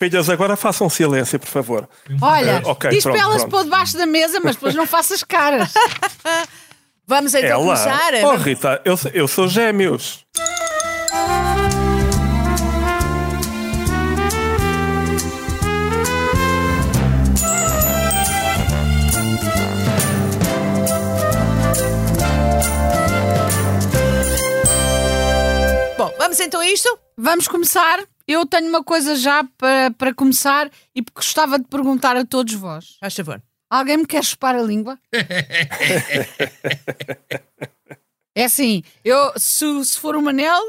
Filhas, agora façam silêncio, por favor. Olha, Eh, ok, diz pronto, para ela se pronto. pôr debaixo da mesa, mas depois não faças caras. Vamos então Ela? começar. Oh, Rita, eu, eu sou gêmeos. Bom, vamos então a isto? Vamos começar. Eu tenho uma coisa já para, para começar e gostava de perguntar a todos vós. Faz favor. Alguém me quer chupar a língua? é assim, eu, se, se for o Manel,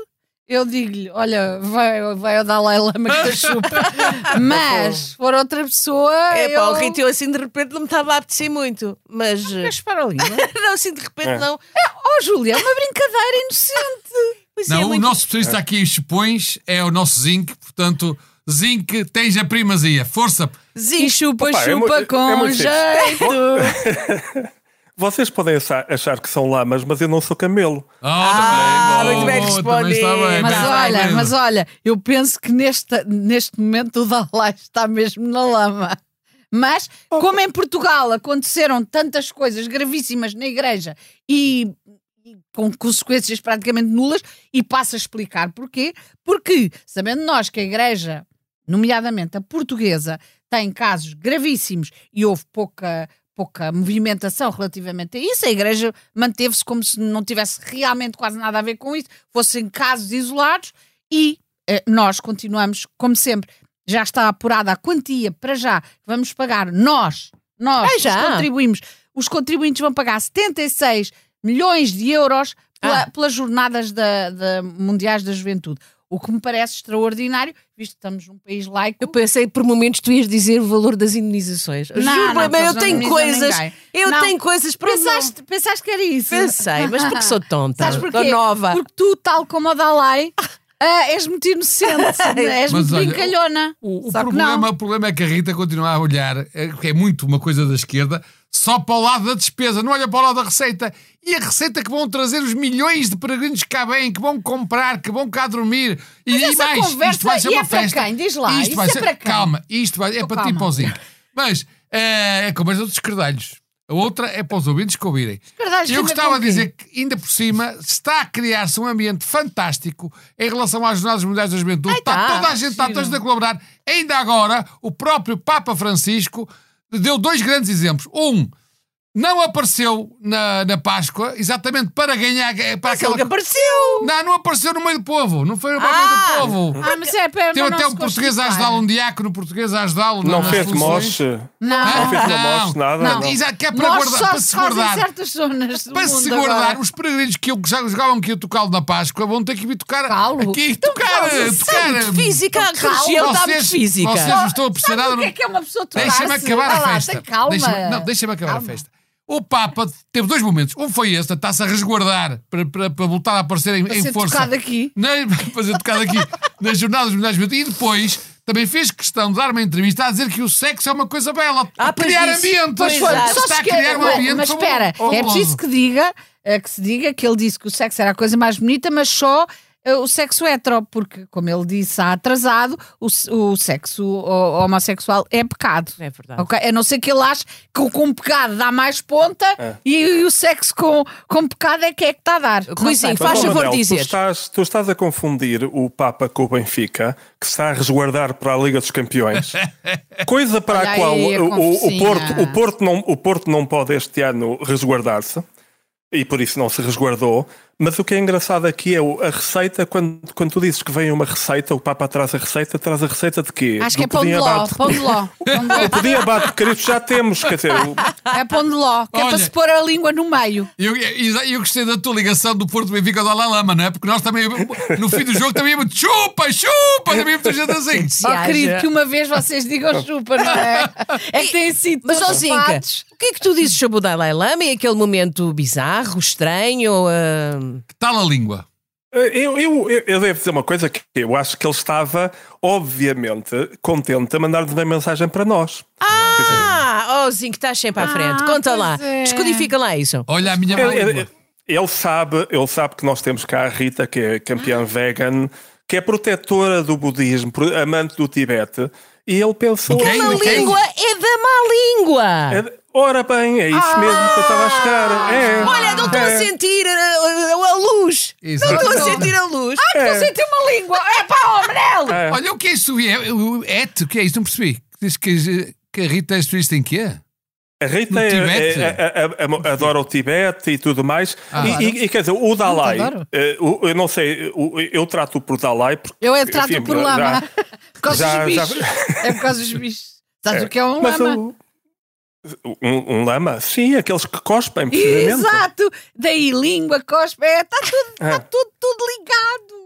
eu digo-lhe: olha, vai, vai ao Dalai Lama que te chupa. Mas se for outra pessoa. É eu... pá, o Rito, eu assim de repente não me estava a apetecer muito. Mas. Quer chupar a língua? não, assim de repente É. não. Oh, Júlia, é uma brincadeira inocente. Pois é, Não, o muito- nosso especialista aqui em chupões é o nosso Zinc, portanto, Zinc, tens a primazia. Força! Zinho. chupa, Opa, é chupa é com simples. jeito. Vocês podem achar, achar que são lamas, mas eu não sou camelo. Ah, também, muito bem respondido. bem, Mas bem, olha, bem. mas olha, eu penso que neste, neste momento o Dalai está mesmo na lama. Mas, como em Portugal aconteceram tantas coisas gravíssimas na igreja e com consequências praticamente nulas, e passo a explicar porquê. Porque, sabendo nós que a igreja, nomeadamente a portuguesa, tem casos gravíssimos e houve pouca, pouca movimentação relativamente a isso, a igreja manteve-se como se não tivesse realmente quase nada a ver com isso, fossem casos isolados e eh, nós continuamos, como sempre, já está apurada a quantia para já que vamos pagar nós, nós, os já? contribuímos, os contribuintes vão pagar 76 milhões de euros pela- Ah. pelas jornadas da, da- mundiais da juventude. O que me parece extraordinário, visto que estamos num país laico. Eu pensei por momentos tu ias dizer o valor das indenizações. Não, Juro, não, mas eu tenho coisas. ninguém. Eu Não. tenho coisas para pensaste, pensaste que era isso? Pensei, mas porque sou tonta. Sabes porquê? Nova. Porque tu, tal como a Dalai, ah, és muito inocente, és Mas muito olha, brincalhona. O, o problema, o problema é que a Rita continua a olhar, é, que é muito uma coisa da esquerda, só para o lado da despesa, não olha para o lado da receita. E a receita que vão trazer os milhões de peregrinos que cá vêm, que vão comprar, que vão cá dormir. E, e mais, conversa isto vai ser e uma é para festa. quem? Diz lá, Isto vai é ser, para quem? Calma, isto vai, é Oh, para ti calma. para o Zinco. Mas é, é conversa dos cardalhos. A outra é para os ouvintes que ouvirem. cardalhos Eu gostava de dizer que, ainda por cima, está a criar-se um ambiente fantástico em relação às Jornadas Mundiais da Juventude. está tá, toda a gente, está toda a colaborar. Ainda agora, o próprio Papa Francisco deu dois grandes exemplos. Um, não apareceu na, na Páscoa, exatamente para ganhar. Para Mas ele que aquela... apareceu. Não, não apareceu no meio do povo. Não foi no meio Ah! do povo. Ah, mas é para Teve para até um português a ajudá-lo, um diácono português a ajudá-lo. Não fez moche. Não, Não fez moche, nada. Não, não. exato, que é para, guardar, para se guardar. certas zonas do Para mundo se guardar, agora. os peregrinos que já jogavam que ia tocá-lo na Páscoa vão ter que vir tocar Tocá-lo? aqui, tocar, tocar. Física, religião está muito Vocês, física. vocês não estão a perceber nada. o que é que é uma pessoa tocar Deixa-me acabar a festa. Calma. Deixa-me- não, deixa-me acabar a festa. O Papa teve dois momentos. Um foi esse, está-se a resguardar para, para, para voltar a aparecer em, Para em ser força. tocado aqui. Na, para ser tocado aqui nas jornadas mundiais de. E depois também fez questão de dar uma entrevista a dizer que o sexo é uma coisa bela. Ah, a criar disse. ambiente. Pois Foi, só está a criar um ambiente. Mas espera, é preciso que diga, eh, que se diga que ele disse que o sexo era a coisa mais bonita, mas só o sexo hetero, porque, como ele disse há atrasado, o, o sexo ho- homossexual é pecado. É verdade. Ok? A não ser que ele ache que o com pecado dá mais ponta e, e o sexo com, com pecado é que é que está a dar. Ruizinho, sei. faz favor Manel, dizer. Tu estás, tu estás a confundir o Papa com o Benfica, que se está a resguardar para a Liga dos Campeões. Coisa para Olha a qual aí a o, o-. Porto, o, Porto não, o Porto não pode este ano resguardar-se. E por isso não se resguardou. Mas o que é engraçado aqui é a receita. Quando, quando tu dizes que vem uma receita, o Papa traz a receita, traz a receita de quê? Acho que é Do pão de ló. abate. Pão de ló. Pão de ló. O pudim abate de carifes já temos. Quer dizer, o- É pão de ló, que é Olha. para se pôr a língua no meio. Eu, eu, eu gostei da tua ligação do Porto Benfica ao Dalai Lama, não é? Porque nós também, no fim do jogo, também íamos chupa, chupa, também íamos gente assim. Oh, querido, que uma vez vocês digam chupa, não é? É que têm sido Mas, ó todos Zinca, o que é que tu dizes sobre o Dalai Lama e aquele momento bizarro, estranho? Ah, Que tal a língua? Eu, eu, eu, eu devo dizer uma coisa que eu acho que ele estava, obviamente, contente a mandar-nos uma mensagem para nós. Ah, oh Zinco, estás sempre à frente. Conta lá, é. descodifica lá isso. Olha a minha Ele, língua. ele- ele sabe, ele sabe que nós temos cá a Rita, que é campeã vegan, que é protetora do budismo, amante do Tibete, e ele pensou. Quem? A língua é da má língua. É- Ora bem, é isso mesmo que eu estava a chegar. É, Olha, não estou a é. sentir a, a- a luz. Exato. Não estou a sentir a luz. Estou a sentir uma língua. É pá, oh, Manel! É. Olha, o que é isso? É, o- et, o que é isso? Não percebi. Diz que, que a Rita é especialista em quê? A Rita é- é- é- é- adora o Tibete e tudo mais. Ah. e, e- e, quer dizer, o Dalai, adoro. eh, eu não sei, o- eu trato por Dalai porque. Eu é trato enfim, por já- lama. Por causa já- dos já- bichos. É por causa dos bichos. Sabes É, o que é um mas lama? o- um, um lama? Sim, aqueles que cospem, precisamente. Exato! Daí língua, cospe, está é, tá tudo, tá É. tudo, tudo ligado.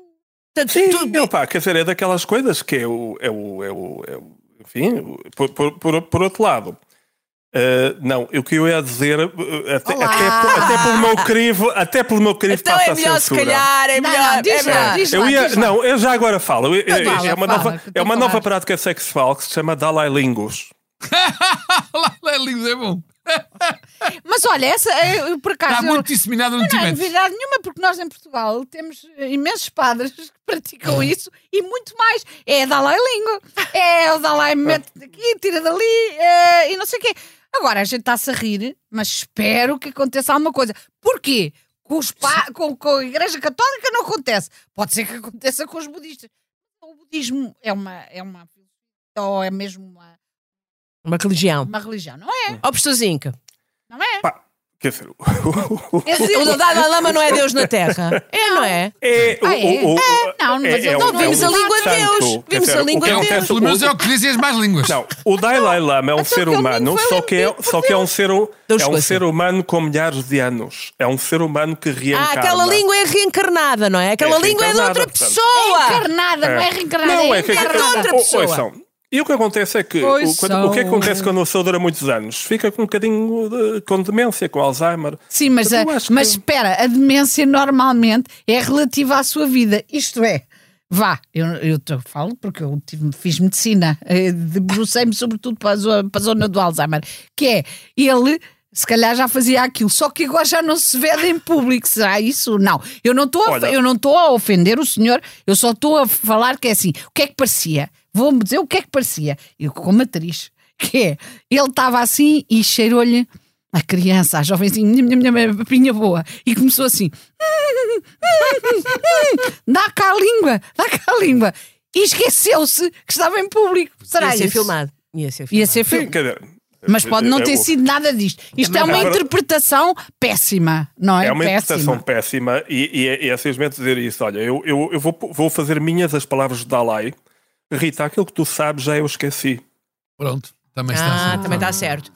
Portanto, Sim, tu- ele, pá, quer dizer, é daquelas coisas que é o. É o, é o, é o- enfim, por, por, por, por outro lado. eh, não, o que eu ia dizer, eh, até, até, até pelo meu crivo, até pelo meu crivo então passa é melhor a se calhar, é Não, melhor. não, diz é lá, diz Eu lá, ia, lá. não, eu já agora falo. Eu- eu- fala, é uma, fala, nova, é uma nova prática sexual que se chama Dalai Lingus. Lá, lindo, é bom. Mas olha, essa, por acaso. Está muito disseminado no Não é Tibete. novidade nenhuma, porque nós em Portugal temos eh, imensos padres que praticam isso e muito mais. É Dalai Língua. É o Dalai mete daqui, tira dali eh, e não sei o quê. Agora a gente está-se a rir, mas espero que aconteça alguma coisa. Porquê? Com, os pa- com, com a Igreja Católica não acontece. Pode ser que aconteça com os budistas. O budismo é uma. É uma ou é mesmo uma, Uma religião. uma religião, não é? Ó, Postozinca. Não é? Pá, quer dizer, O Dalai Lama não é Deus na Terra. É, não é? é, o- Ah, é? o- o- não, mas é, um- não é vimos a língua de Deus, vimos dizer, a língua o de Deus. Pelo menos é o que dizem as mais línguas. Não, o Dalai Lama é um ser humano, só que, é, só que é um ser, é um ser humano com milhares de anos. É um ser humano que Ah, reencarna. aquela língua é reencarnada, não é? Aquela É língua é de outra pessoa. Encarnada, não é reencarnada, Não, é é que, encarnada. outra o- pessoa. E o que acontece é que o, Pois quando- o que é que são. acontece quando a pessoa dura muitos anos? Fica com um bocadinho de, com demência, com Alzheimer. Sim, mas, Eu a- acho que- mas espera, a demência normalmente é relativa à sua vida. Isto é, vá, eu, eu te falo porque eu tive- fiz medicina, eh, debrucei-me sobretudo para a, zona, para a zona do Alzheimer, que é ele. Se calhar já fazia aquilo, só que agora já não se vede em público. Será isso? Não. Eu não estou a, eu não estou a ofender o senhor, eu só estou a falar que é assim. O que é que parecia? Vou-me dizer o que é que parecia. Eu, como atriz, que é, ele estava assim e cheirou-lhe a criança, a jovenzinha, minha, minha, minha papinha boa, e começou assim: dá cá a língua, dá cá a língua. E esqueceu-se que estava em público. Será Ia ser isso? filmado. Ia ser filmado. Ia ser Sim, Mas pode não é ter sido nada disto. Isto é uma interpretação péssima, não é? É uma interpretação péssima. péssima e, e é, e é simplesmente dizer isso. Olha, eu, eu, eu vou, vou fazer minhas as palavras de Dalai. Rita, aquilo que tu sabes já eu esqueci. Pronto, também está Ah, certo. também está certo.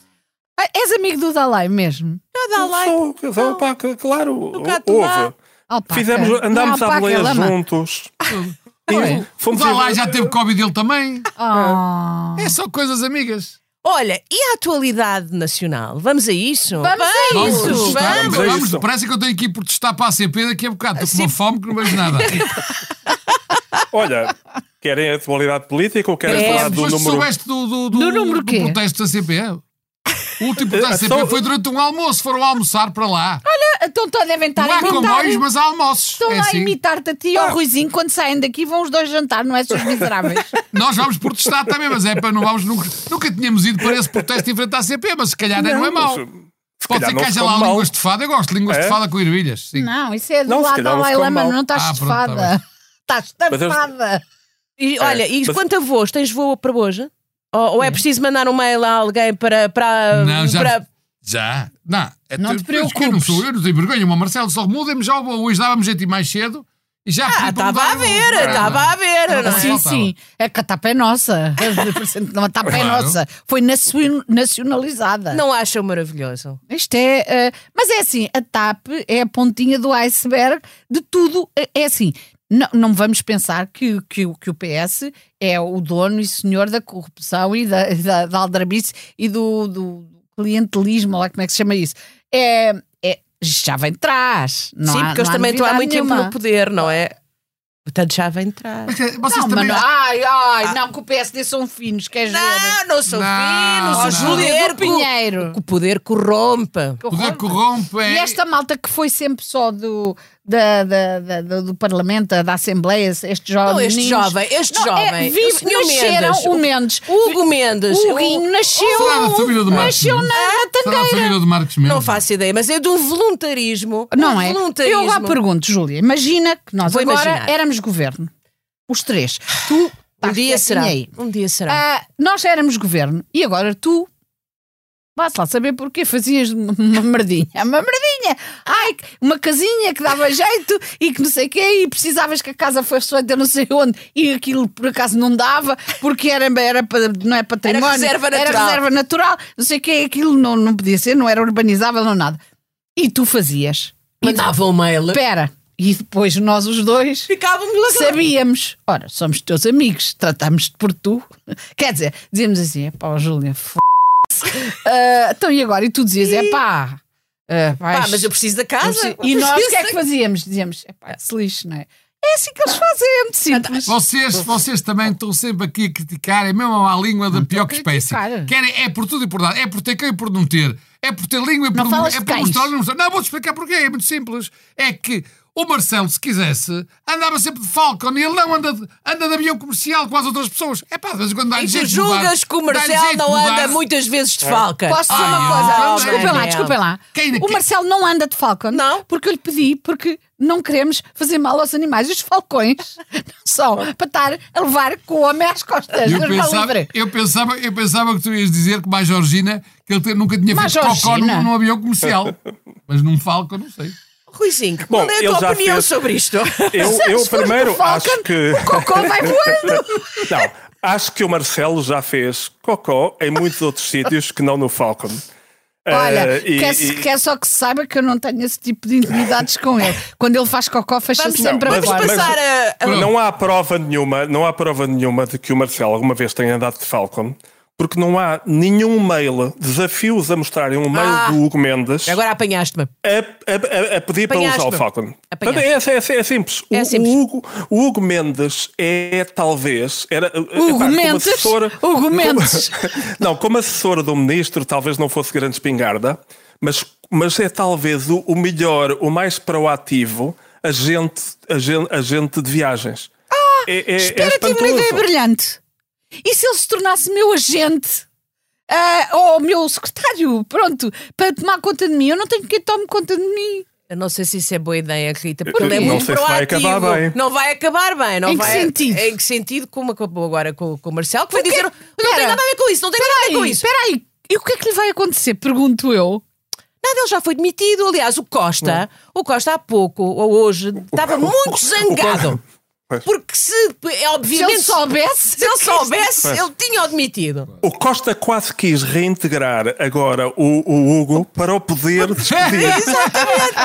Ah, és amigo do Dalai mesmo? Dá lá. Sou, sou, pá, que- claro, lá. houve. Alpaca. Fizemos, Não andámos à boleia juntos. Não E? O fomos Dalai a- já teve Covid ele também. Ah. É só coisas amigas. Olha, e a atualidade nacional? Vamos a isso? Vamos a Vamos isso, protestar. vamos. Vamos a Vamos, isso. parece que eu tenho que ir protestar para a CP daqui a bocado. Estou com uma fome que não vejo nada. Olha, querem a atualidade política ou querem Queremos. falar do número... soubeste do, do, do, Do número do protesto da CP? O último protesto da CP foi durante um almoço. Foram almoçar para lá. Então todos devem estar Não a há imitar. comboios, mas há almoços. Estão É lá a assim. imitar-te a ti e ao Ruizinho quando saem daqui vão os dois jantar, não é, seus miseráveis? Nós vamos protestar também, mas é para não vamos nunca, nunca tínhamos ido para esse protesto em frente à CP, mas se calhar não, é mau. mas, se Pode ser não que haja lá mal. línguas de fada. Eu gosto de línguas É? de fada com ervilhas. Sim. Não, isso é do Não, lado da não Dalai Lama, não estás Ah, pronto, tá estafada. Estás. E, olha, e mas- quanto a voos, tens voo para Boja? Ou, ou é preciso mandar um mail a alguém para. para, Não, já- para- Já. Não, é Não te que Eu não, preocupes. sou, eu não tenho vergonha. O Marcelo só mudem-me já. Hoje dávamos jeito ir mais cedo e já. Ah, estava a o- ver, estava a ver. Não, não é? Sim, sim. É que a tapa é nossa. Não, a tapa é nossa. Foi nacio- nacionalizada. Não acham maravilhoso? Isto é. eh, mas é assim, a TAP é a pontinha do iceberg de tudo. É, é assim. Não, não vamos pensar que, que, o- que o PS é o dono e senhor da corrupção e da, da, da aldrabice e do, do clientelismo, lá como é que se chama isso. É, é, já vem de trás. Não Sim, há- porque eles não também estão há muito tempo nenhuma. no poder, não é? Portanto, já vem entrar. Mas, eh, Vocês Não, também. mano, ai, ai, não, que o PSD são finos, queres ver? Não, não sou Não, fino, não. Júlia do Pinheiro. O poder corrompe. O poder corrompe. E É... esta malta que foi sempre só do, da, da- da- do, do Parlamento, da, Assembleia, este jovem. Não, este jovem, este Não, é, jovem. vive- o nasceram Mendes, o Mendes. Hugo Mendes. O Huguinho nasceu, Será da família do Marcos nasceu Mendes? na, na Será a Tangueira. família do Marcos Mendes? Não faço ideia, mas é de um voluntarismo. Não um é? Voluntarismo. Eu agora pergunto, Júlia, imagina que nós Vou agora imaginar. éramos governo. Os três. Tu Um dia será. aí. Um dia será. Ah, nós éramos governo e agora tu. Vá-se lá saber porquê fazias uma merdinha. Uma merdinha! Ai, uma casinha que dava jeito e que não sei o quê, e precisavas que a casa fosse feita não sei onde, e aquilo por acaso não dava, porque era, era para, não é património, reserva era natural. reserva natural, não sei o quê, aquilo não, não podia ser, não era urbanizável, não nada. E tu fazias. E Mandava um mail. Espera, e depois nós os dois Ficávamos lá. sabíamos. Ora, somos teus amigos, tratamos-te por tu. Quer dizer, dizíamos assim: é pá, Júlia, f. Ah, então e agora? E tu dizias: é pá. ah, vais- Pá, mas eu preciso da casa. E nós o que é que fazíamos? Dizíamos: é pá, se lixe, não é? É assim que eles fazem, é muito simples. Vocês, vocês também estão sempre aqui a criticar, é mesmo a língua da pior que espécie. Querem, é por tudo e por nada. É por ter cão e por não ter. É por ter língua e por Não falas é por mostrar não mostrar. Não, vou-te explicar porquê. É muito simples. É que o Marcelo, se quisesse, andava sempre de Falcon e ele não anda de, anda de avião comercial com as outras pessoas. É pá, de vez em quando dá-lhe E tu jeito de mudar. julgas que o Dá-lhe Marcel jeito de não mudar. anda muitas vezes de falca. Posso dizer uma Ai, coisa? oh, desculpem lá, Manel. desculpem lá. Quem- o quem- Marcelo não anda de Falcon. Não. Porque eu lhe pedi, porque não queremos fazer mal aos animais. Os falcões não são para estar a levar com o homem às costas. Eu pensava, livre. eu, pensava, eu pensava que tu ias dizer que mais Georgina que ele te- nunca tinha Mais feito cocó Georgina? num, num avião comercial. Mas num Falcon, não sei. Ruizinho, Bom, qual é a tua já opinião fez- sobre isto? Eu, eu primeiro Falcon, acho que. O cocô vai voando. Não, acho que o Marcelo já fez cocó em muitos outros sítios que não no Falcon. Olha, e- quer, e- quer só que se saiba que eu não tenho esse tipo de intimidades com ele. Quando ele faz cocó, fecha Vamos, sempre Não, a mas- porta. vamos passar a. a- Não há prova nenhuma, não há prova nenhuma de que o Marcelo alguma vez tenha andado de Falcon, porque não há nenhum mail, desafios a mostrarem um mail Ah. do Hugo Mendes Agora apanhaste-me. a, a- a- pedir para usar o. Falcon. Portanto, É, é- é simples. É o, simples. O, Hugo, o Hugo Mendes é talvez. Era, Hugo epá, como Mendes? assessor- Hugo Mendes. não, como assessor do ministro, talvez não fosse grande espingarda, mas, mas é talvez o, o melhor, o mais proativo agente, agente, agente de viagens. é, é, é Espera, tive uma ideia brilhante. E se ele se tornasse meu agente? Ah, ou meu secretário, pronto, para tomar conta de mim. Eu não tenho quem tome conta de mim. Eu não sei se isso é boa ideia, Rita, porque ele é Não muito sei se vai proativo. acabar bem. Não vai acabar bem. Não Em que vai... sentido? Em que sentido? Como acabou agora com, com o Marcelo, que foi quê? dizer. Não tem nada a ver com isso, não tem nada a ver com isso. Espera aí, e o que é que lhe vai acontecer? Pergunto eu. Nada, ele já foi demitido. Aliás, o Costa, o Costa há pouco, ou hoje, estava muito zangado. Pois. Porque se, é, Se obviamente, ele soubesse. se ele soubesse, ele tinha-o demitido. O Costa quase quis reintegrar agora o, o Hugo para o poder despedir.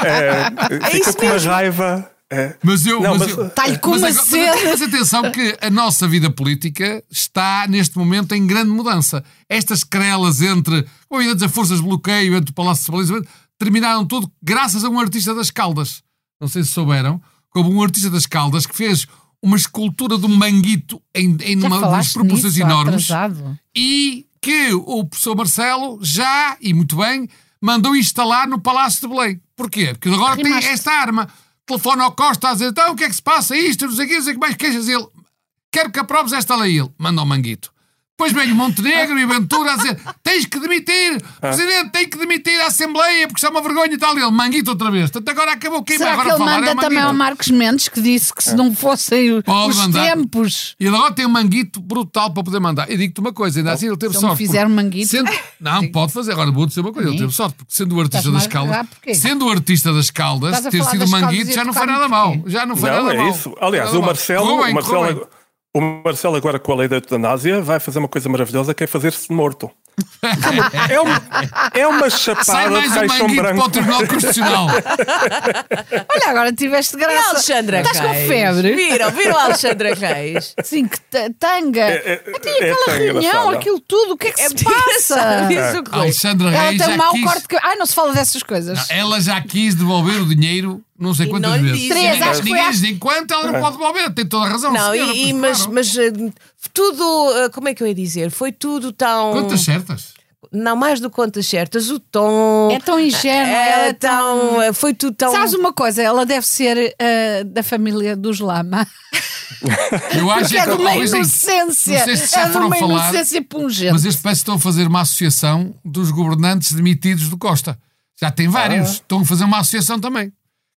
É, fica isso com uma mesmo. raiva. É. Mas eu. Não, mas mas- eu- Está-lhe com mas uma agora- sede. Mas atenção que a nossa vida política está neste momento em grande mudança. Estas querelas entre, ou entre as forças de bloqueio, entre o Palácio de Balizamento, terminaram tudo graças a um artista das Caldas. Não sei se souberam, como um artista das Caldas que fez uma escultura de um manguito em, em uma, umas proporções nisso, enormes atrasado. e que o professor Marcelo já, e muito bem, mandou instalar no Palácio de Belém. Porquê? Porque agora tem esta arma. Telefona ao Costa a dizer, então o que é que se passa? Isto, não sei o que, não sei o que mais queixas. Ele, quero que aproves esta lei. Ele, manda ao Manguito. Depois vem o Montenegro e Ventura a dizer, tens que demitir, Presidente, tem que demitir a Assembleia porque isso é uma vergonha e tal. E ele, Manguito outra vez. Portanto, agora acabou. Quem vai Será que agora ele falar manda é o também ao. Marcos Mendes que disse que se não fossem o- Pode os mandar. tempos. E ele agora tem um manguito brutal para poder mandar. E digo-te uma coisa, ainda assim ele teve Se me sorte. fizer porque um manguito- sendo- Não, pode fazer. Agora vou dizer uma coisa, ele teve sorte, porque sendo o artista Estás-me das Caldas, agarrar porquê? sendo o artista das Caldas, Estás a ter falar sido das Caldas manguito e já não foi tocar-me nada mal. porquê? Já não foi Não, nada é mal. isso. Aliás, Nada o mal. Marcelo, Correu bem, o, Marcelo, bem. O Marcelo agora com a lei da eutanásia vai fazer uma coisa maravilhosa que é fazer-se morto. É uma, é uma Sai chapada de mais um caixão manguito para branco. o Tribunal Constitucional. Olha, agora tiveste E graça. Alexandra Estás com Reis? febre? Viram, viram a Alexandra Reis? Sim, que ta- tanga. é- Até é aquela reunião, engraçada. aquilo tudo, o que é que É se passa? isso, coisa. Alexandra Ela Reis tem um já mau quis... corte que. Ai, não se fala dessas coisas. Ela já quis devolver o dinheiro não sei E quantas não vezes. dizem. Três, Ninguém- acho que foi Ninguém diz enquanto ela não pode devolver. Tem toda a razão. Não, senhora, e, mas, claro. mas eh, tudo, eh, como é que eu ia dizer? Foi tudo tão. Quantas certas? não mais do que contas certas, o tom. É tão ingênuo, É é tão- tão. Foi tudo tão. Sabes uma coisa? Ela deve ser ah, da família dos Lama. Eu acho Que é de uma inocência. Não sei se já é de foram uma falar, inocência pungente. Mas este parece que estão a fazer uma associação dos governantes demitidos do Costa. Já tem vários. Ah. Estão a fazer uma associação também.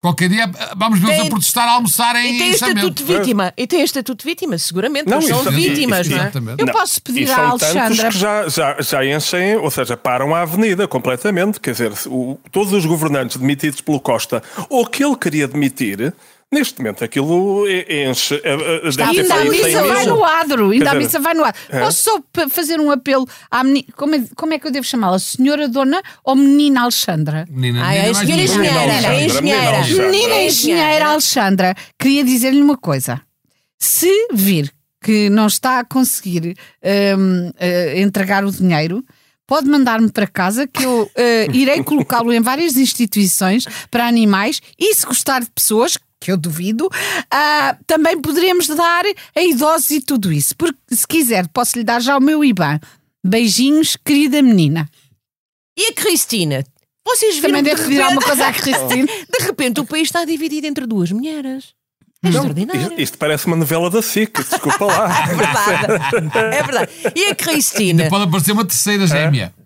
Qualquer dia ah, vamos Tem- a protestar, a almoçar em E tem estatuto de vítima. E tem o estatuto de vítima, seguramente. Não, são isso- vítimas, não é? Exatamente. Eu Não, posso pedir à são Alexandra. que já, já, já enchem, ou seja, param a avenida completamente. Quer dizer, o- todos os governantes demitidos pelo Costa, ou que ele queria demitir, neste momento aquilo e- enche. eh, deve ter Ainda a para aí 100 missa vai no adro, ainda a missa vai no adro. é. Posso só fazer um apelo à menina, como é, como é que eu devo chamá-la? Senhora Dona ou Menina Alexandra? Menina, Ai, menina a mais senhora menina. engenheira, menina engenheira. Alexandra. Menina É engenheira Alexandra, queria dizer-lhe uma coisa. Se vir que não está a conseguir hum, eh, entregar o dinheiro, pode mandar-me para casa que eu eh, irei colocá-lo em várias instituições para animais e se gostar de pessoas, que eu duvido, ah, também poderemos dar a idosos e tudo isso. Porque se quiser, posso lhe dar já o meu IBAN. Beijinhos, querida menina. E a Cristina? Vocês viram Também devo de pedir alguma coisa à Cristina. De repente o país está dividido entre duas mulheres. É Não, extraordinário. isto, parece uma novela da SIC, desculpa lá. É verdade. É verdade. E a Cristina? Pode aparecer uma terceira gêmea. É,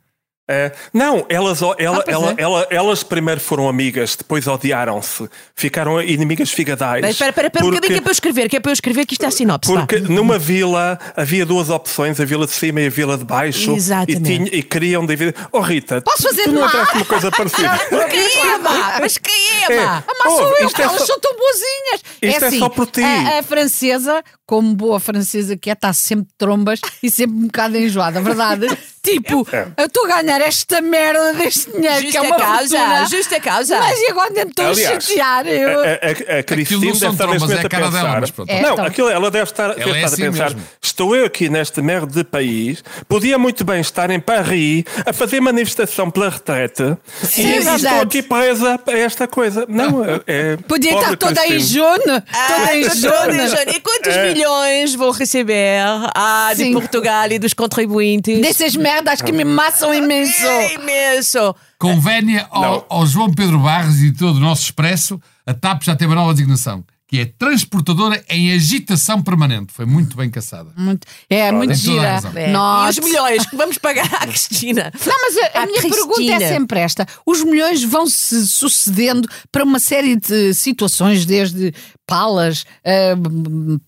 não, elas, ela, Ah, ela, é. ela- elas primeiro foram amigas, depois odiaram-se, ficaram inimigas figadais. Mas Espera, espera, espera um bocadinho que é para eu escrever, que é para eu escrever que isto é a sinopse. Porque numa vila havia duas opções, a vila de cima e a vila de baixo. Exatamente. E, tinha- e queriam dividir. Oh Rita, Posso fazer tu não má? uma coisa parecida? Quem é, má? Mas quem é, É. má? Ah, mas sou Oh, eu, é elas só- são tão boazinhas. Isto é assim, só por ti. A, a francesa, como boa francesa que é, está sempre de trombas e sempre um bocado enjoada, verdade? tipo, É. eu estou a ganhar esta merda deste dinheiro que é Justa uma causa, fortuna. justa causa. Mas e agora ainda estou a chatear. Eu... A, a, a, a Cristina não deve estar trombas, neste é momento a pensar. dela, mas pronto. É, não, então. aquilo, ela deve estar, deve Ela é estar assim a pensar. mesmo. Estou eu aqui neste merda de país, podia muito bem estar em Paris a fazer manifestação pela retrete Sim, e é estou aqui presa a esta coisa. Não, é. é Podia estar toda em Cristina. junho. Ah, Toda em junho. E quantos É. milhões vão receber ah, de. Portugal e dos contribuintes? Dessas merdas que me maçam imenso. É imenso. Convénia Não. ao, ao João Pedro Barros e todo o nosso expresso, a TAP já tem uma nova designação, que é transportadora em agitação permanente. Foi muito bem caçada. Muito, é muito toda a gira. É. E os milhões que vamos pagar à Cristina. Não, mas a, a minha Cristina. pergunta é sempre esta: os milhões vão se sucedendo para uma série de situações, desde palas, ah,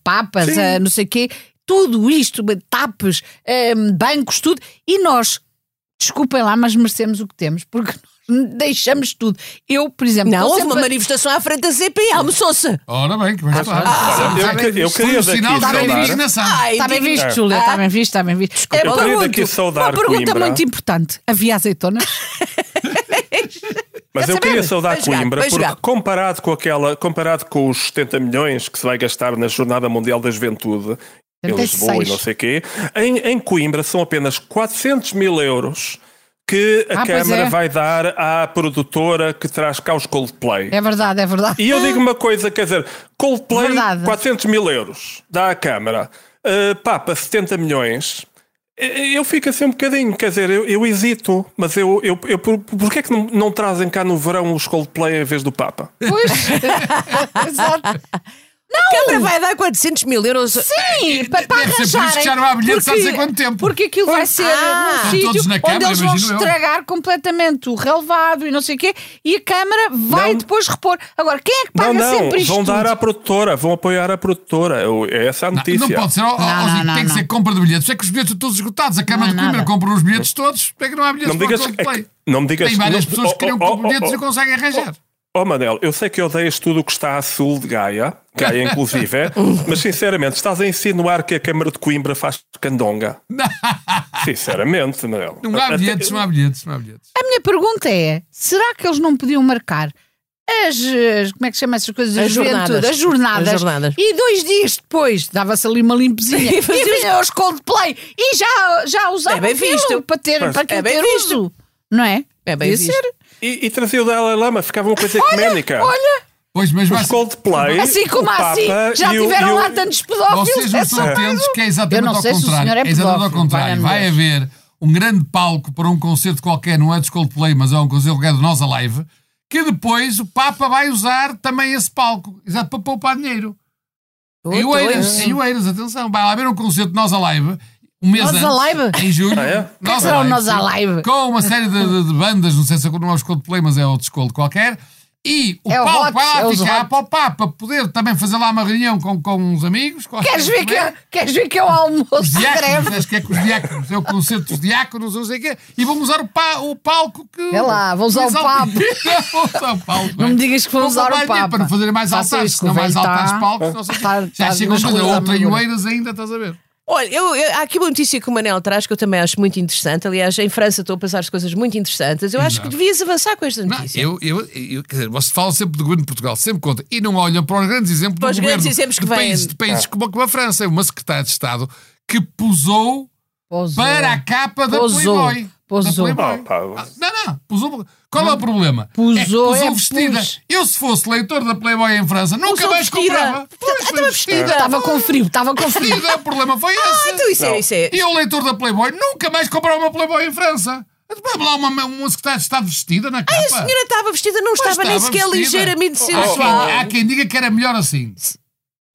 papas, ah, não sei o quê, tudo isto, tapes, ah, bancos, tudo, e nós, desculpem lá, mas merecemos o que temos, porque nós deixamos tudo. Eu, por exemplo, Não, houve sempre uma manifestação à frente da CPI, almoçou-se. Ora bem, que bem claro. Eu, que- eu Foi queria um sinal daqui de saudar. indignação. Ai, Está bem visto, É. Júlia, está Ah. bem visto, está bem visto. eu queria pergunto, daqui saudar uma pergunta Coimbra. muito importante: havia azeitonas? Mas Quer eu queria saudar Vai jogar, Coimbra vai porque jogar. comparado com aquela, comparado com os 70 milhões que se vai gastar na Jornada Mundial da Juventude em 76. Lisboa e não sei o quê, em, em Coimbra são apenas 400 mil euros que a Ah, Câmara é. vai dar à produtora que traz cá os Coldplay. É verdade, é verdade. E eu digo uma coisa, quer dizer, Coldplay, Verdade. 400 mil euros, dá à Câmara. Uh, Papa, 70 milhões. Eh, Eu fico assim um bocadinho, quer dizer, eu, eu hesito, mas eu, eu, eu por, porquê é que não, não trazem cá no verão os Coldplay em vez do Papa? Pois. Exato. A Câmara vai dar 400 mil euros. Sim, para, para Deve ser por isso que já não há bilhetes há não sei Porque- quanto tempo. Porque aquilo vai ser Ah, num todos sítio na onde Câmara, eles vão imagino eu. estragar completamente o relevado e não sei o quê, e a Câmara vai Não. depois repor. Agora, quem é que Não, paga não, sempre isto? vão dar tudo? à produtora, vão apoiar a produtora. Eu- é essa a Não, notícia. não pode ser, ó, ó, Não, ó, não, não, tem que não. ser compra de bilhetes. É que os bilhetes estão todos esgotados. A Câmara Não, de Coimbra nada. compra os bilhetes todos. É que não há bilhetes Não me para o digas, é Coldplay. que- não me digas Tem várias não- pessoas que oh, queriam oh, comprar oh, bilhetes oh, e conseguem arranjar. Oh Manel, eu sei que odeias tudo o que está a sul de Gaia, Gaia inclusive, é, mas sinceramente estás a insinuar que a Câmara de Coimbra faz candonga. Sinceramente, Manel. Não há bilhetes, não há bilhetes, não há bilhetes. A minha pergunta é: será que eles não podiam marcar as. as- como é que se chama essas coisas? As juventude, jornadas. As jornadas. As jornadas. E dois dias depois dava-se ali uma limpezinha E e fazia- vinham os Coldplay e já, já usavam É bem visto. para ter, Pois. para É bem ter visto. uso. Não é? É bem Podia visto. ser. E, e trazia o Dalai Lama, ficava uma coisa ecuménica. Olha, Pois, mas vai Os Coldplay, assim o como assim, Papa já e o- tiveram e o- lá tantos pedófilos. Vocês não é estão só- atentos que é exatamente ao o contrário. é é exatamente ao contrário. Vai haver um grande palco para um concerto qualquer, não é dos Coldplay, mas é um concerto qualquer do Nós Alive, que depois o Papa vai usar também esse palco, exato, para poupar dinheiro. em Oeiras, em Oeiras, atenção, vai lá ver um concerto de Nós Alive, um mês Nós antes, em julho. Ah, é? Nós será o Alive, Nós. Alive? Com uma série de, de- de bandas, não sei se é não é os Coldplay, mas é outro Cold qualquer. E o É o vai lá é os ficar Hot. para o Papa poder também fazer lá uma reunião com, com uns amigos. com Queres ver, que, queres ver que é o almoço Os diáconos, acho que é com os diáconos, é o concerto dos diáconos, não sei o quê, e vão usar o, pa- o palco que. Vê lá, vão usar o Papa. o palco. Não me digas que Vão usar o Papa. Para não fazerem mais Faça altares, isso, senão que o mais altares palcos. não sei o tá- Já tá chegam a fazer outra amarguras. Oeiras ainda, estás a ver? Olha, eu, eu- há aqui uma notícia que o Manel traz que eu também acho muito interessante. Aliás, em França estou a passar as coisas muito interessantes. Eu acho que devias avançar com esta Não, notícia. eu, eu, eu, quer dizer, você fala sempre do governo de Portugal, sempre conta, e não olham para os grandes exemplos Para do os governo grandes exemplos que de, vêm. países, de países como, como a França. Uma secretária de Estado que posou Pousou. para a capa da Pousou. Playboy. Pousou. Da Playboy. Oh, pá. Ah. Qual é o problema? É que posou é vestida. pus. Eu, se fosse leitor da Playboy em França, nunca Posou mais vestida. comprava. Pois, foi vestida. Estava com frio, estava com frio. Vestida, O problema foi esse. Então isso é, isso é. E eu, leitor da Playboy, nunca mais comprava uma Playboy em França. Vamos lá uma, uma secretária de Estado vestida na capa. A senhora estava vestida, não Pois estava, nem estava sequer vestida. ligeiramente Há sensual. quem, há quem diga que era melhor assim.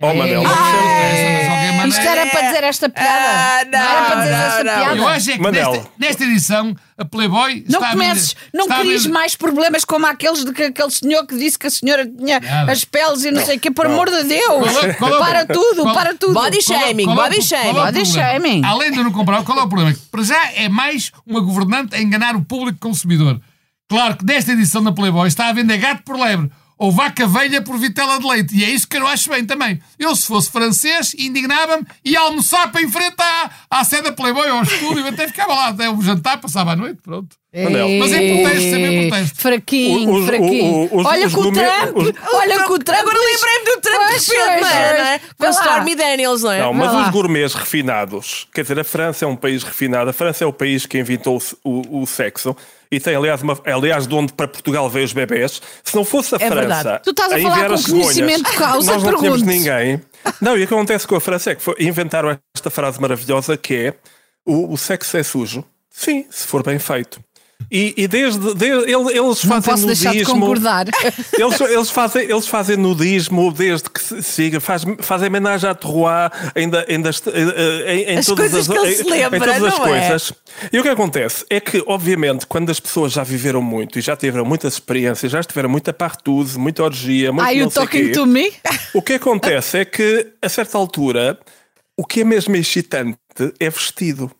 Oh, Manel, Ah, não mas alguém manda- Isto era para dizer esta piada. Ah, não, era para dizer não, esta não. piada. Eu acho é que nesta, nesta edição a Playboy Não está a comeces, vender- não querias mais problemas como aqueles de que aquele senhor que disse que a senhora tinha Nada. as peles e não sei o quê, por amor de Deus. Qual é- qual é para tudo, qual- para tudo. Body é- shaming, é body é shaming. Body shaming. Além de eu não comprar, qual é o problema? Para já é mais uma governante a enganar o público consumidor. Claro que nesta edição da Playboy está a vender gato por lebre ou vaca velha por vitela de leite. E é isso que eu não acho bem também. Eu, se fosse francês, indignava-me e ia almoçar para em frente à, à sede da Playboy ou ao estúdio, até ficava lá até o jantar, passava a noite, pronto. Manel. Mas em protesto, sempre em protesto. Fraquinho, Os- fraquinho. os- olha os com o Trump, os- olha com o Trump. Agora lembrei-me do Trump de repente, não é? pois, não é? pois. Com. Stormy Daniels, não é? Não, mas os gourmets refinados, quer dizer, a França é um país refinado, a França é o país que inventou o, o sexo e tem, aliás, uma, aliás, de onde para Portugal veio os bebés. Se não fosse a É França. verdade. Tu estás a falar enviar com conhecimento de causa, nós não tínhamos pergunto. ninguém. Não, e o que acontece com a França é que foi- inventaram esta frase maravilhosa que é o, o sexo é sujo. Sim, se for bem feito. E, e desde, desde ele- eles Não fazem de nudismo. concordar. Eles, eles, fazem, eles fazem nudismo desde que se siga, faz, fazem homenagem à Terroir ainda, ainda est- eh, em, em As todas as, em- lembra, em todas as é? coisas. E o que acontece é que, obviamente, quando as pessoas já viveram muito e já tiveram muitas experiências, já estiveram muita partude, muita orgia, muito Are you talking quê, to me? o que acontece é que, a certa altura, o que é mesmo excitante é vestido.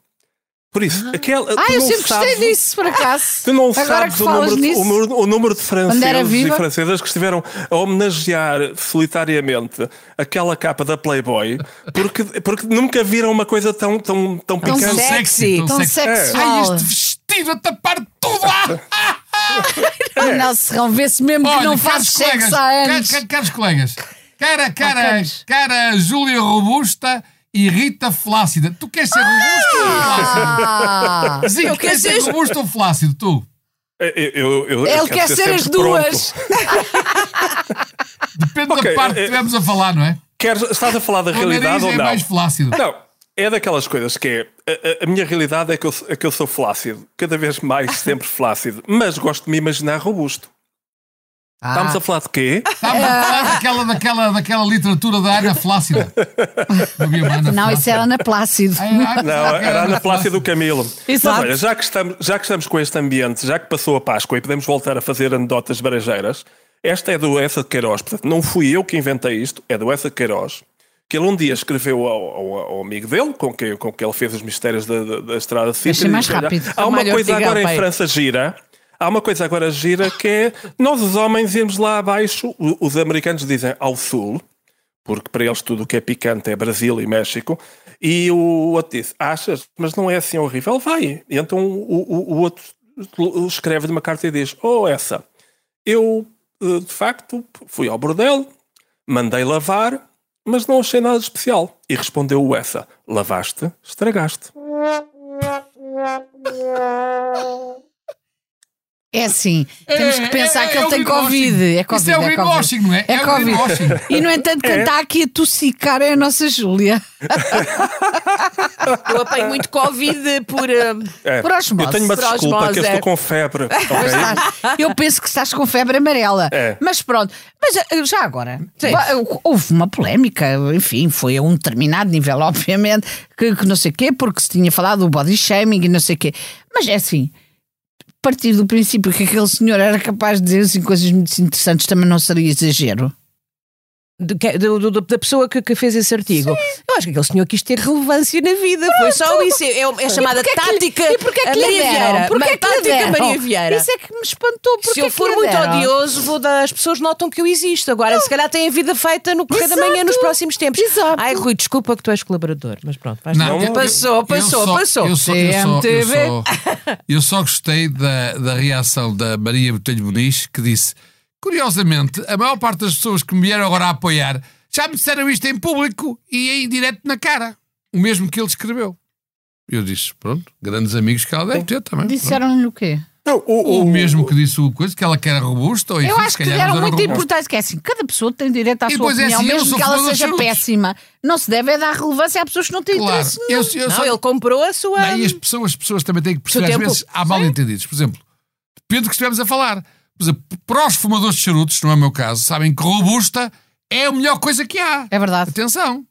Por isso, aquela, Ah, tu eu não sempre gostei sabes- disso, por acaso. Tu não Agora sabes que o número, nisso. o, número, o número de franceses e francesas que estiveram a homenagear solitariamente aquela capa da Playboy porque, porque nunca viram uma coisa tão, tão, tão Tão picante. sexy, tão É. sexual. Ai, este vestido a tapar tudo! Ah! Ah, não, Serrão, vê-se mesmo que Olha, não caros fazes colegas, sexo há anos. ca- ca- caros colegas, cara, cara, caros. cara Júlia Robusta e Rita Flácida. Tu queres ser robusto ou flácido? Ah, eu quero ser robusto ou flácido, tu? Eu, eu- eu- eu ele quer ser as duas. Depende Ok, da parte que é- estivermos a falar, não é? Queres, estás a falar da O realidade nariz ou é não? mais flácido. Não, é daquelas coisas que é. A, a- a minha realidade é que, eu, é que eu sou flácido, cada vez mais sempre flácido, mas gosto de me imaginar robusto. Estamos a falar de quê? Estamos a Ah. falar daquela, daquela, daquela literatura da Ana Flácida. Ana Não, isso era Ana Plácido. Ah, ah, Não, era Ana Plácia do Camilo. Exato. Mas olha, já que, estamos, já que estamos com este ambiente, já que passou a Páscoa e podemos voltar a fazer anedotas barajeiras, esta é do Essa de Queiroz. Portanto, não fui eu que inventei isto, é do Essa de Queiroz. Que ele um dia escreveu ao, ao- ao amigo dele, com quem, com quem ele fez os mistérios da, da, da Estrada de Sintra. Mais disse, "Olha, rápido. Há uma coisa agora em Alpeia." França gira. Há uma coisa agora gira que é nós, os homens, irmos lá abaixo. Os americanos dizem ao sul, porque para eles tudo o que é picante é Brasil e México. E o outro disse: Achas? Mas não é assim horrível? Vai. E então o, o, o outro escreve-lhe uma carta e diz: Oh, essa, eu eh, de facto fui ao bordel, mandei lavar, mas não achei nada especial. E respondeu o essa: Lavaste, estragaste. É assim, temos que pensar É- que é ele tem. Covid. É Covid. Isso é o é greenwashing, Covid. não é? É É o Covid. E no entanto, quem está aqui a tossicar é a nossa Júlia. Eu apanho muito Covid por. eh, É, Por osmose. eu tenho uma Por desculpa osmose, que eu é. estou com febre. ok? Estás- Eu penso que estás com febre amarela. É. Mas pronto. Mas eh, já agora, Sim. va- houve uma polémica, enfim, foi a um determinado nível, obviamente, que, que não sei o quê, porque se tinha falado do body shaming e não sei o quê. Mas é assim, partir do princípio que aquele senhor era capaz de dizer assim, coisas muito interessantes também não seria exagero. Do- do- da pessoa que, que fez esse artigo. Eu acho que aquele senhor quis ter relevância na vida. Foi só isso. É, é chamada E porquê que tática E porquê que Maria? Vieira. Porquê Ma- que tática? Maria Vieira. Isso é que me espantou. Se Porquê eu for muito deram? odioso, vou dar, as pessoas notam que eu existo. Agora, se calhar têm a vida feita no correr da manhã nos próximos tempos. Exato. Ai, Rui, desculpa que tu és colaborador, mas pronto, vais Não, lá. eu- passou, eu passou, só- passou. Eu só, eu, só, eu, CMTV. só, eu só gostei da, da reação da Maria Botelho Muniz, que disse: Curiosamente, a maior parte das pessoas que me vieram agora a apoiar já me disseram isto em público e em direto na cara. O mesmo que ele escreveu. Eu disse: Pronto, grandes amigos que ela deve ter também. Disseram-lhe o quê? Não, o, O mesmo que disse o coisa, que ela quer robusta, ou enfim, Eu acho que deram não muito importância, que é assim, cada pessoa tem direito à E sua é opinião, assim, eu mesmo que ela seja charutos. péssima. Não se deve é dar relevância a pessoas que não têm Claro, interesse nenhum. eu, eu Não, só- ele comprou a sua. Não, e as pessoas, as pessoas também têm que perceber, às vezes há mal entendidos. Por exemplo, depende do que estivemos a falar. Por exemplo, para os fumadores de charutos, não é o meu caso, sabem que robusta é a melhor coisa que há. É verdade. Atenção.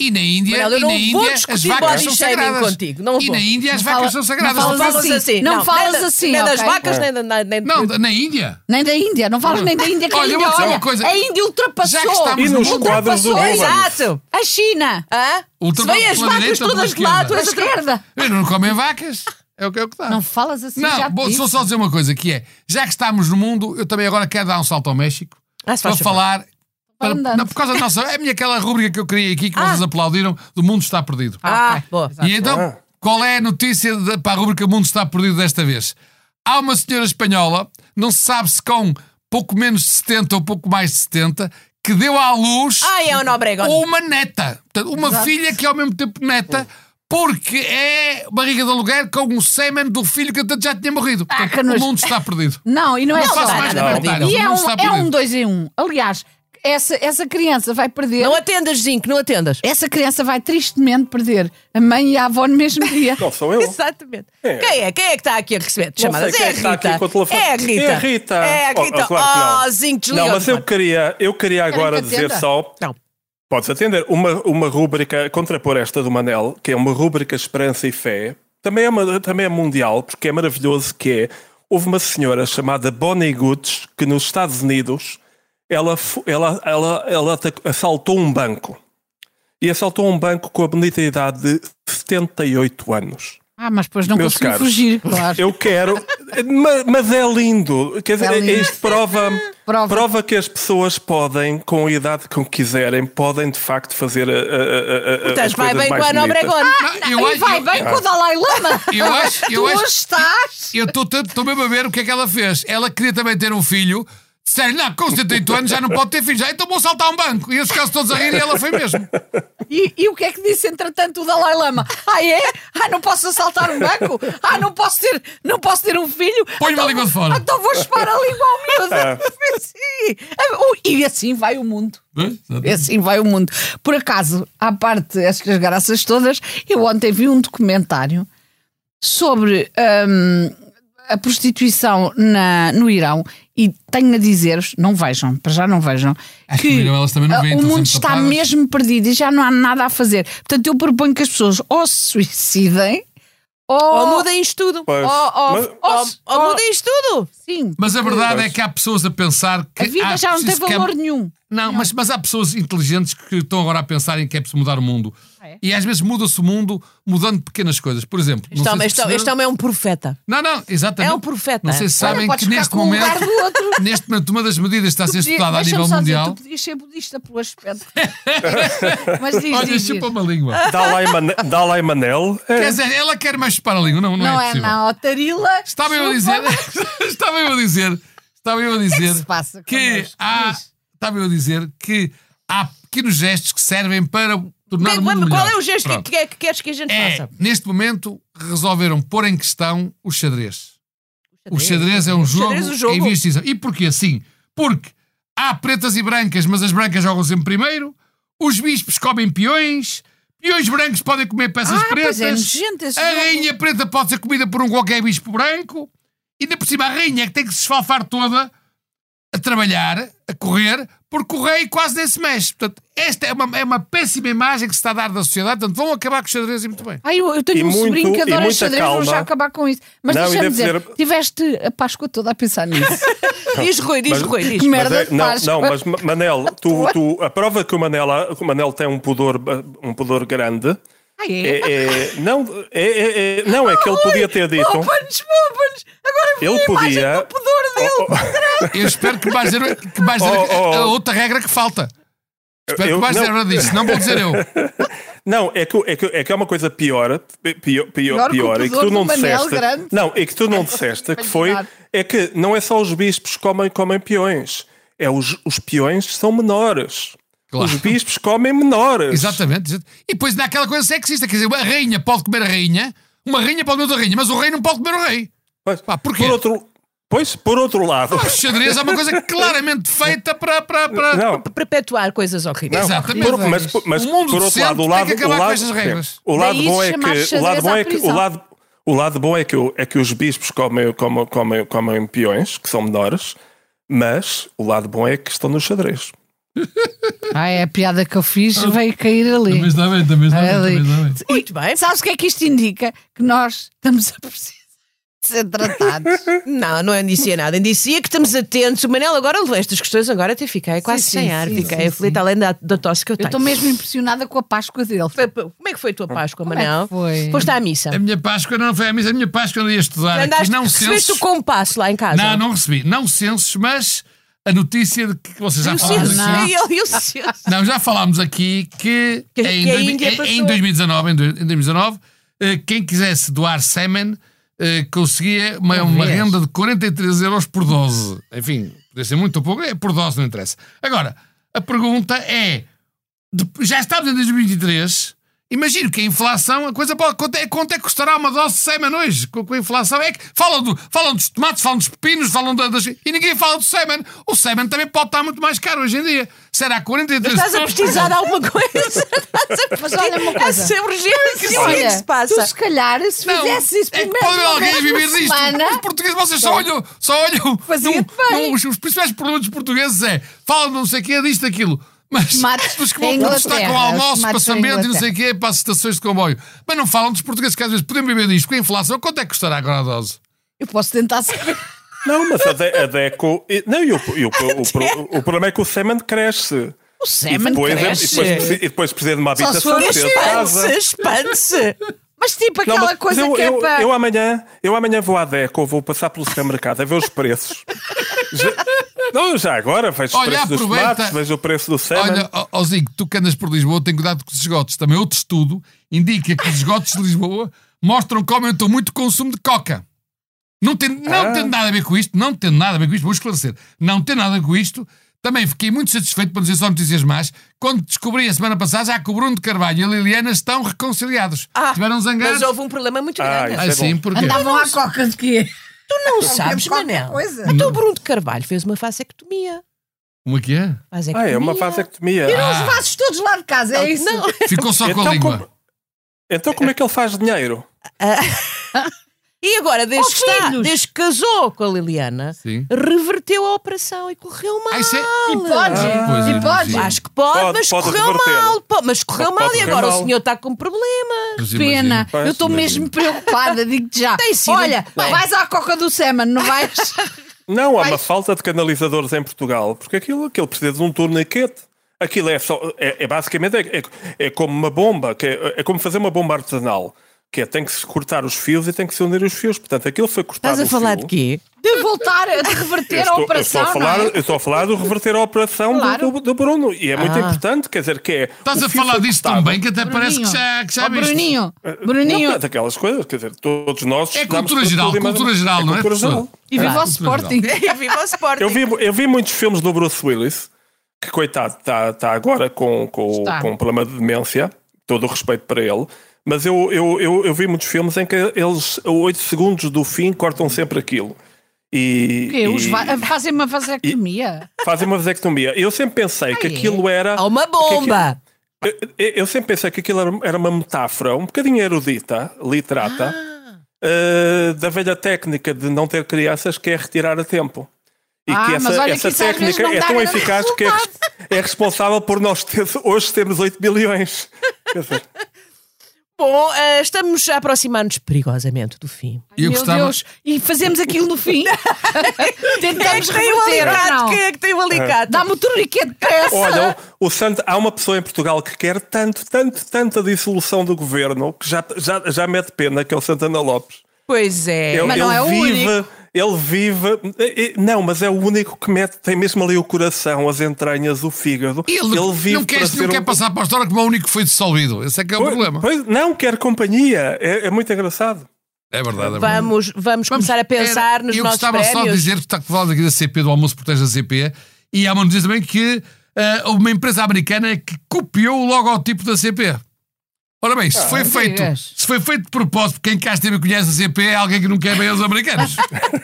E na Índia, Manuel, e na Índia as vacas são sagradas. contigo, não e vou. na Índia as vacas fala- são sagradas. Não falas assim. assim. Não falas nem da- assim, Nem das vacas, nem, da- nem, Não, na Índia. Nem da Índia, não falas nem da Índia, que Olha, a eu Índia, vou dizer olha, uma coisa. a Índia ultrapassou. Já que estamos E nos no- quadros do ultrapassou Ruben. Exato. A China, Hã? Se vêm as vacas todas de tu à esquerda. Eles não comem vacas. É o que é o que dá. Não falas assim, Não, já vou vou só dizer uma coisa, que é, já que estamos no mundo, eu também agora quero dar um salto ao México Ah, para falar... Para, não, por causa da nossa... É a minha aquela rubrica que eu criei aqui, que Ah. vocês aplaudiram, do Mundo Está Perdido. Ah, ok. boa. E então, Ah. qual é a notícia de- para a rubrica Mundo Está Perdido desta vez? Há uma senhora espanhola, não se sabe se com pouco menos de 70 ou pouco mais de 70, que deu à luz Ai, é Obregón. uma neta. Portanto, uma filha que é ao mesmo tempo neta, porque é barriga de aluguer com o sêmen do filho que portanto, já tinha morrido. Portanto, que nojo. o mundo está perdido. Não, e não é Não só. faço mais comentários. E O é um, é um dois em um. Aliás, essa, essa criança vai perder. Não atendas, Zinco, não atendas. Essa criança vai tristemente perder a mãe e a avó no mesmo dia. Não, sou eu. Exatamente. É. Quem é? Quem é que está aqui a receber? Não Chamadas? sei quem é é a que está Rita. aqui com o telefone. É a Rita. É a Rita. É a Oh, Rita. oh, claro que não. Oh, Zinco, desliga Não, mas eu queria, eu queria agora dizer só. Não. Podes atender. Uma, uma rúbrica, contrapor esta do Manel, que é uma rúbrica Esperança e Fé, também é, uma, também é mundial, porque é maravilhoso que é. Houve uma senhora chamada Bonnie Goods, que nos Estados Unidos, ela, ela, ela, ela assaltou um banco. E assaltou um banco com a bonita idade de 78 anos. Ah, mas depois não Meus conseguiu caros, fugir, claro. Eu quero, ma- mas é lindo. Quer dizer, É lindo. isto prova, Prova. prova. que as pessoas podem, com a idade com que quiserem, podem de facto fazer a, a, a, a, Portanto, as vai bem com a Ana. Obregón. Eu e vai eu- bem com o Dalai Lama. Eu acho, eu tu acho, hoje estás. eu estou mesmo a ver o que é que ela fez. Ela queria também ter um filho. Disseram, não, com 78 anos já não pode ter filhos. Já, então vou saltar um banco. E eles ficaram todos a rir e ela foi mesmo. E, e o que é que disse, entretanto, o Dalai Lama? Ah, é? Ah, não posso assaltar um banco? Ah, não posso ter, não posso ter um filho? Põe-me a Então língua de fora. Então vou chupar a língua ao miúdo. Sim. E assim vai o mundo. E assim vai o mundo. Por acaso, à parte estas graças todas, eu ontem vi um documentário sobre hum, a prostituição na, no Irão e tenho a dizer-vos, não vejam, para já não vejam, Acho que que não veem, o estão mundo está tapadas. mesmo perdido e já não há nada a fazer. Portanto, eu proponho que as pessoas ou se suicidem ou, Ou mudem isto tudo. Pois, ou, ou, mas- ou- Ou, ou mudem isto tudo. sim. Mas a verdade é que há pessoas a pensar que. A vida há já não tem é- valor nenhum. Não, mas, mas há pessoas inteligentes que estão agora a pensar em que é preciso mudar o mundo. É? E às vezes muda-se o mundo mudando pequenas coisas. Por exemplo, não Este sei homem, se este, este homem é um profeta. Não, não, exatamente. É um profeta. Não sei se sabem que neste momento, outro. neste momento, uma das medidas que está a ser estudada a nível só dizer, mundial. tu podias ser budista pelo aspecto. mas diz, Olha, diz, diz. chupa uma língua. Dalai, Mane- Dalai Manel. é. Quer dizer, ela quer mais chupar a língua, não, não, Não é é, possível. não, Tarila. Estava eu a dizer, estava eu a dizer, estava eu a dizer passa que connosco? há, estava eu a dizer que há pequenos gestos que servem para tornar qual melhor. é o gesto que, Pronto. que, que queres que a gente É, faça? neste momento resolveram pôr em questão o xadrez. O xadrez é um jogo, jogo. em investigação. E porquê assim? Porque há pretas e brancas, mas as brancas jogam sempre primeiro. Os bispos comem peões. Peões brancos podem comer peças Ah, pois pretas. é, esse a jogo. rainha preta pode ser comida por um qualquer bispo branco. E ainda por cima, a rainha é que tem que se esfalfar toda a trabalhar, a correr, porque o rei quase nem se mexe. Portanto, esta é uma, é uma péssima imagem que se está a dar da sociedade. Portanto, vão acabar com os xadrez e muito bem. Ai, eu, eu tenho E um muito- sobrinho que adora xadrez, vou já calma. acabar com isso. Mas deixa-me dizer, ser- tiveste a Páscoa toda a pensar nisso. Diz Rui, diz Mas- Rui, diz. Que merda é- não, não, mas Ma- Manel, tu, tu, a prova que o Manel, o Manel tem um pudor, um pudor grande Ai, é? é, é- não, é, é- é- não, é que ele podia ter dito. Poupa-nos, poupa-nos. Agora vi Ele a imagem podia- do pudor dele. Eu espero que vais dizer, que vais dizer Oh, oh, a, oh. outra regra que falta. Espero Eu- que vais não. disso, não vou dizer eu. Não, é que, é que, é que é uma coisa pior, pior, pior, Pior que e que pudor tu não disseste. grande. Não, é que tu não disseste que foi. É que não é só os bispos que comem, comem peões. É os, os peões são menores. Claro. Os bispos comem menores. Exatamente. E depois dá aquela coisa sexista, quer dizer, a rainha pode comer a rainha, uma rainha pode comer outra rainha, mas o rei não pode comer o rei. Pois, Pá, porquê? Por outro, pois, por outro lado. O xadrez é uma coisa claramente feita para. para, para... Não, Perpetuar coisas horríveis. Não, Exatamente. por- mas, mas O mundo por outro lado, o tem lado, que acabar o com lado, estas regras. o lado Daí bom é que o lado bom é que o lado o lado bom é que, é que os bispos comem, comem, comem, comem peões, que são menores, mas o lado bom é que estão no xadrez. Ai, a piada que eu fiz veio cair ali. está bem, também está bem, também está bem. Muito bem. Sabes o que é que isto indica? Que nós estamos a precisar de ser tratados. Não, não indicia nada. Indicia que estamos atentos. O Manel agora levou estas questões, agora até fiquei quase Sim, sem sim, ar. sim, fiquei aflita, além da, da tosse que eu Eu tenho. estou mesmo impressionada com a Páscoa dele. Como é que foi a tua Páscoa, Como é que Manel? foi? Foste à missa. A minha Páscoa não foi a missa, a minha Páscoa eu ia estudar. aqui, Andaste, não recebeste censos. o compasso lá em casa. Não, não recebi. Não censos, mas a notícia de que vocês já censo. aqui. Não. Censo. Não, já falámos aqui que, Que- em, que dois- em- em 2019, em dois- em 2019 eh, quem quisesse doar sêmen eh, conseguia uma, uma renda de 43 euros por dose. Enfim, podia ser muito ou pouco, é por dose, não interessa. Agora, a pergunta é: já estamos em 2023. Imagino que a inflação, a coisa pode. Quanto é, quanto é que custará uma dose de sêmen hoje? Com, com a inflação é que. Falam, do, falam dos tomates, falam dos pepinos, falam da- das. E ninguém fala do sêmen. O sêmen também pode estar muito mais caro hoje em dia. Será 43 Estás a precisar de alguma coisa? Estás a Mas olha uma coisa. Essa urgência. O que é que Olha, se tu passa? se calhar, se Não, fizesse isso é pode alguém viver disto. Os portugueses, vocês só olham, só olham. Num- num- os, os principais problemas dos portugueses é falam de não sei o quê, disto, aquilo. Mas Tomates os que em vão protestar com em passamento e não sei o quê para as estações de comboio. Mas não falam dos portugueses que às vezes podem beber disto com a inflação. Quanto é que custará agora a dose? eu posso tentar saber. Não, mas a, de, a Deco. Não, e o, e o, o, o problema é que o sêmen cresce. O E semen depois, é- e cresce. depois, preci- e depois precisa de uma Só se habitação, for. Expande-se, expande-se. Mas tipo Não, aquela mas coisa eu, que é eu, para. eu amanhã, eu amanhã vou à Deco, vou passar pelo supermercado a ver os preços. Já- não, já agora vejo Olha, os preços dos tomates, vejo o preço do sêmen. Olha, ó- ó Zico, tu que andas por Lisboa, tem cuidado com os esgotos. Também outro estudo indica que os esgotos de Lisboa mostram que aumentou muito o consumo de coca. Não tem, não Ah. tem nada a ver com isto, não tem nada a ver com isto, vou esclarecer. Não tem nada a ver com isto. Também fiquei muito satisfeito, para dizer só notícias más, quando descobri a semana passada já que o Bruno de Carvalho e a Liliana estão reconciliados. Ah, Tiveram zangados. Mas houve um problema muito Ah, grande. isso Ah, é sim, bom. porque. Andavam à coca de quê? Tu não sabes, Manel. coisa. Então o Bruno de Carvalho fez uma vasectomia. Como é que é? Ah, é uma vasectomia. Tiram Ah. os vasos todos lá de casa, é isso? Não. Ficou só com a Então língua. como, então como é que ele faz dinheiro? E agora, desde, Oh, que está, filhos. desde que casou com a Liliana, Sim. reverteu a operação e correu mal. Ah, isso é- E pode, pois, e imagino. pode. Acho que pode, Pode- mas pode correu reverter. mal. Mas correu Pode mal e correr agora mal. o senhor está com problema. Mas Pena, imagino. Pois, eu estou mesmo preocupada, digo-te já. Tem sido- Olha, Bem. vais à coca do Semen, não vais? Não, há uma falta de canalizadores em Portugal, porque aquilo, aquilo precisa de um torniquete. Aquilo é, só, é, é basicamente é, é- é como uma bomba, que é, é como fazer uma bomba artesanal, que é, tem que se cortar os fios e tem que se unir os fios. Portanto, aquilo foi cortado. Estás a o falar fio. de quê? De voltar a de reverter Eu a estou, eu, estou operação, a falar, não é? eu estou a falar do reverter a operação do- Claro. do, do Bruno. E é muito Ah. importante, quer dizer, que é. Estás o a falar disso tão bem que até parece que Bruninho. já, que já Ó, viste. Bruninho, Não, Bruninho, é daquelas coisas, quer dizer, todos nós. É cultura geral, e cultura geral, não é, cultura geral. e viva o Claro, Sporting. Viva o Sporting. Eu vi, eu vi muitos filmes do Bruce Willis, que coitado, está tá agora com, com, Está. com um problema de demência, todo o respeito para ele, mas eu, eu, eu, eu vi muitos filmes em que eles, a 8 segundos do fim, cortam sempre aquilo. E, e va- fazem uma vasectomia? fazem uma vasectomia. Eu sempre pensei que Ah, aquilo era. Há uma aquilo- bomba. Eu, eu sempre pensei que aquilo era- era uma metáfora um bocadinho erudita, literata, eh, da velha técnica de não ter crianças que é retirar a tempo. E Ah, que essa, essa que técnica é tão eficaz que é, é responsável por nós ter, hoje termos 8 bilhões. Quer dizer, Bom, eh, estamos a aproximar-nos perigosamente do fim. E eu Meu gostava. Deus, e fazemos aquilo no fim. Tentamos Quem tem o reverter, ou alicate? não? Quem é que tem o alicate? Dá-me o torniquete depressa. Olha, o, o Santo, há uma pessoa em Portugal que quer tanto, tanto, tanto a dissolução do governo que já, já, já mete pena, que é o Santana Lopes. Pois é. Ele, Mas não ele é o vive, único. Ele vive. Não, mas é o único que mete, tem mesmo ali o coração, as entranhas, o fígado. Ele, vive não quer, para não quer um- passar para a história como o único que foi dissolvido. Esse é que é o Pois- problema. pois, não, quer companhia. É, é muito engraçado. É verdade. É verdade. Vamos, vamos, começar a pensar Era- nos eu nossos gostava só de prémios. dizer que está falando aqui da CP, do almoço por da CP, e há uma notícia também que houve uma empresa americana que copiou o logotipo da CP. Ora bem, se Ah, foi feito, digas. se foi feito de propósito, quem cá esteve e conhece a CP é alguém que não quer bem os americanos.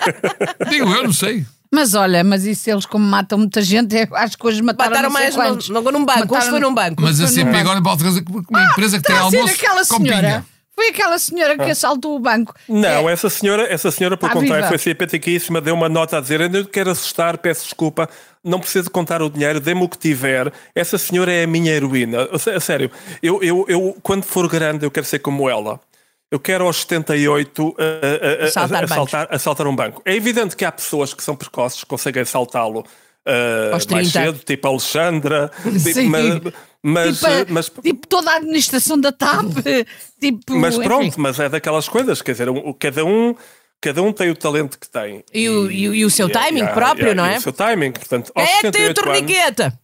Digo eu, não sei. Mas olha, mas isso eles como matam muita gente, é- acho que hoje mataram, Mataram mais quantos. num, num banco. Hoje Mataram- foi num banco. Mas a CP agora pode fazer uma empresa que tem a almoço aquela com senhora. Foi aquela senhora que assaltou o banco. Não, essa senhora, essa senhora por contrário, foi simpatiquíssima, deu uma nota a dizer: Eu não quero assustar, peço desculpa, não preciso contar o dinheiro, dê-me o que tiver. Essa senhora é a minha heroína. A sé- a sério, eu, eu, eu, quando for grande, eu quero ser como ela. Eu quero aos 78 a, a- Assaltar assaltar, assaltar um banco. É evidente que há pessoas que são precoces, conseguem assaltá-lo ah, Aos mais 30. cedo, tipo a Alexandra, tipo, Sim. mas, mas, tipo, a- mas, tipo toda a administração da TAP. tipo, mas enfim. pronto, mas é daquelas coisas, quer dizer, o- cada um, cada um tem o talento que tem. E o- e o- e o seu e- timing e- próprio, e- não e é? O seu timing, portanto, aos é que tem o 78 anos-?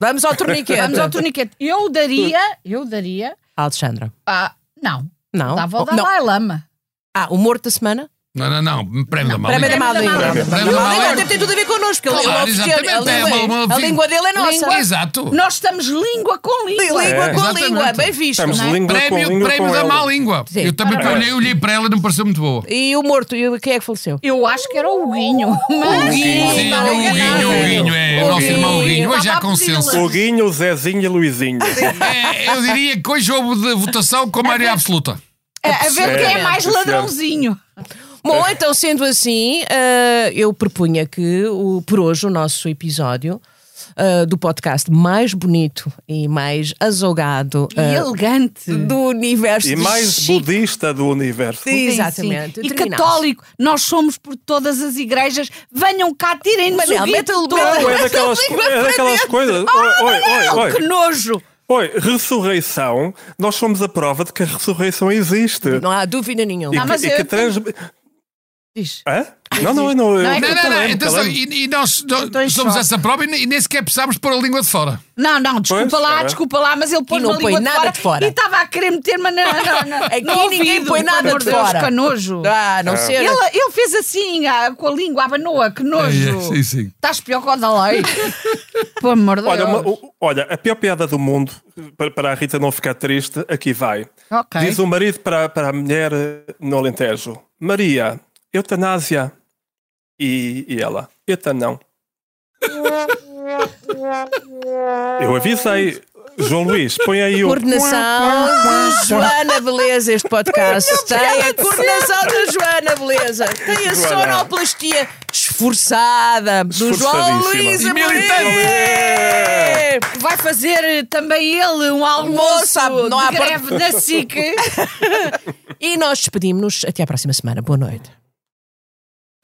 Vamos ao torniquete. Vamos ao torniquete. Eu daria, eu daria. Alexandra. Ah, não. Não. Dava ao Oh, não. Dalai Lama. Ah, o morto da semana? Não, não, não. Prémio da Prémio da Malinha. má língua. Prémio da má E língua. o língua deve ter tudo a ver connosco. porque ele- Claro, ele ofereceu- exatamente, a é língua- uma- uma- A língua dele é nossa. Língua- Exato. Nós estamos língua com língua. Língua É, com exatamente. língua. Bem visto. Estamos não é? língua com Prémio, língua prémio com da má língua. Sim. Eu também Parabéns. olhei, olhei para ela e não pareceu muito boa. E o morto? E o- quem é que faleceu? Eu acho que era o Huguinho. Mas... Sim, Não, o Guinho, o Guinho, é o nosso irmão Guinho. Hoje há pedi-la. consenso. O Guinho, o Zezinho e o Luizinho. É, eu diria que hoje houve de votação com maioria absoluta. A, ver quem é É, mais é ladrãozinho. Bom, então, sendo assim, eh, eu propunha que o, por hoje o nosso episódio eh, do podcast mais bonito e mais azogado E eh, elegante. do universo E mais Chico. budista do universo. Sim. Exatamente. E Terminamos. católico. Nós somos por todas as igrejas. Venham cá, tirem-nos o mete-lhe- todo. Não, é daquelas, é daquelas coisas. Ah, Oi, oi, oi, que nojo. Oi, ressurreição, nós somos a prova de que a ressurreição existe. Não há dúvida E nenhuma. Não, que, mas e que trans... Diz. Hã? Não, não, não. eu- Não, é Não, não, não. calando. e, e nós, em somos choque. essa prova e nem, e nem sequer precisamos pôr a língua de fora. Não, não, desculpa Pois, lá, é. desculpa lá, mas ele pôs não põe língua nada de de fora, fora. e estava a querer meter-me na, na, na, Aqui no ninguém ouvido, põe nada de amor Deus, fora. que nojo. Ah, não ser. Ele, ele fez assim, ah, com a língua, abanou, que nojo. É, é, sim, sim. Estás pior que o Dalai. Pelo amor de Olha, Deus. uma- o- olha, a pior piada do mundo, para, para a Rita não ficar triste, aqui vai. Ok. Diz o marido para, para a mulher no Alentejo: Maria, eutanásia. E, e ela: Euta não. Eu avisei, João Luís, põe aí o. Coordenação de Joana Beleza, este podcast. Tem a coordenação da Joana Beleza. Tem a sonoplastia esforçada do João. Luís E militante. Amorim. Vai fazer também ele um almoço Almoço, não há greve da SIC. E nós despedimos-nos. Até à próxima semana. Boa noite.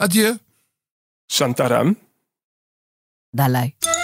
Adieu. Chantaram. Dalai. Dalai.